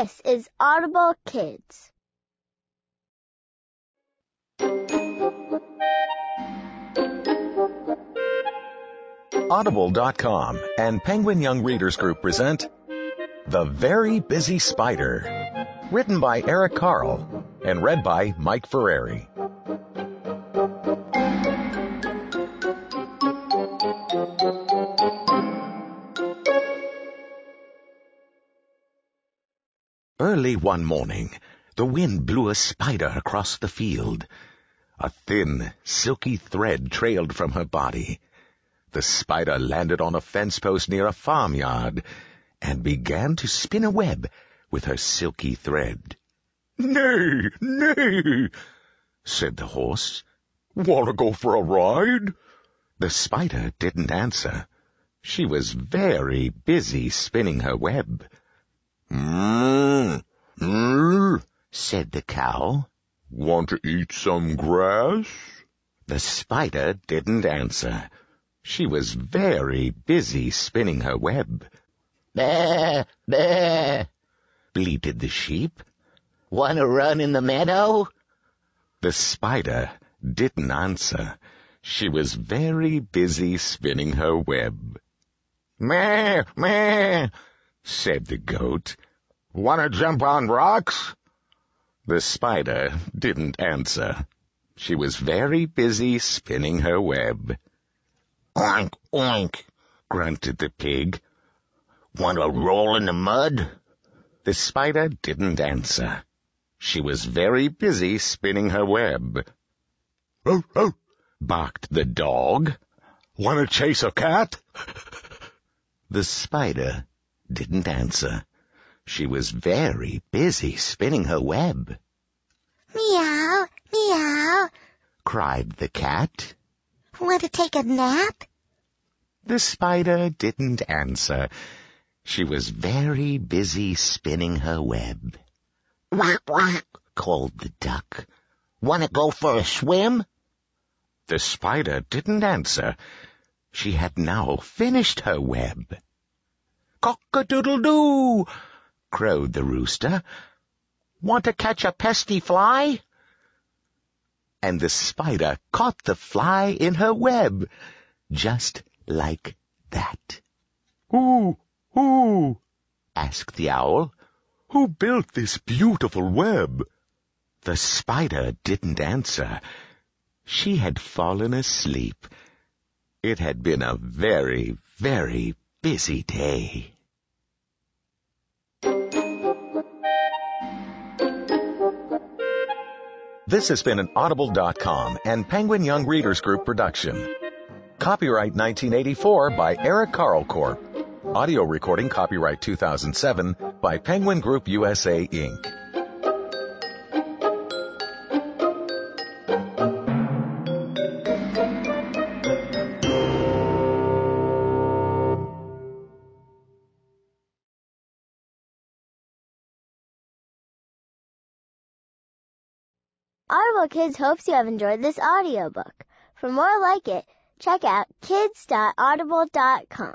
This is Audible Kids. Audible.com and Penguin Young Readers Group present The Very Busy Spider, written by Eric Carle and read by Mike Ferreri. Early one morning, the wind blew a spider across the field. A thin, silky thread trailed from her body. The spider landed on a fence post near a farmyard and began to spin a web with her silky thread. Neigh, neigh, said the horse. Want to go for a ride? The spider didn't answer. She was very busy spinning her web. Mmm, mmm, said the cow. Want to eat some grass? The spider didn't answer. She was very busy spinning her web. Bah, bah, bleated the sheep. Want to run in the meadow? The spider didn't answer. She was very busy spinning her web. Meh, meh, said the goat. Wanna jump on rocks? The spider didn't answer. She was very busy spinning her web. Oink, oink, grunted the pig. Want to roll in the mud? The spider didn't answer. She was very busy spinning her web. Oh, oh, barked the dog. Want to chase a cat? the spider didn't answer. She was very busy spinning her web. Meow, meow, cried the cat. Want to take a nap? The spider didn't answer. She was very busy spinning her web. Quack, quack, called the duck. Want to go for a swim? The spider didn't answer. She had now finished her web. Cock-a-doodle-doo, crowed the rooster. Want to catch a pesky fly? And the spider caught the fly in her web, just like that. Who, who? asked the owl. Who built this beautiful web? The spider didn't answer. She had fallen asleep. It had been a very, very busy day. This has been an Audible.com and Penguin Young Readers Group production. Copyright 1984 by Eric Carle Corp. Audio recording copyright 2007 by Penguin Group USA Inc. Audible Kids hopes you have enjoyed this audiobook. For more like it, check out kids.audible.com.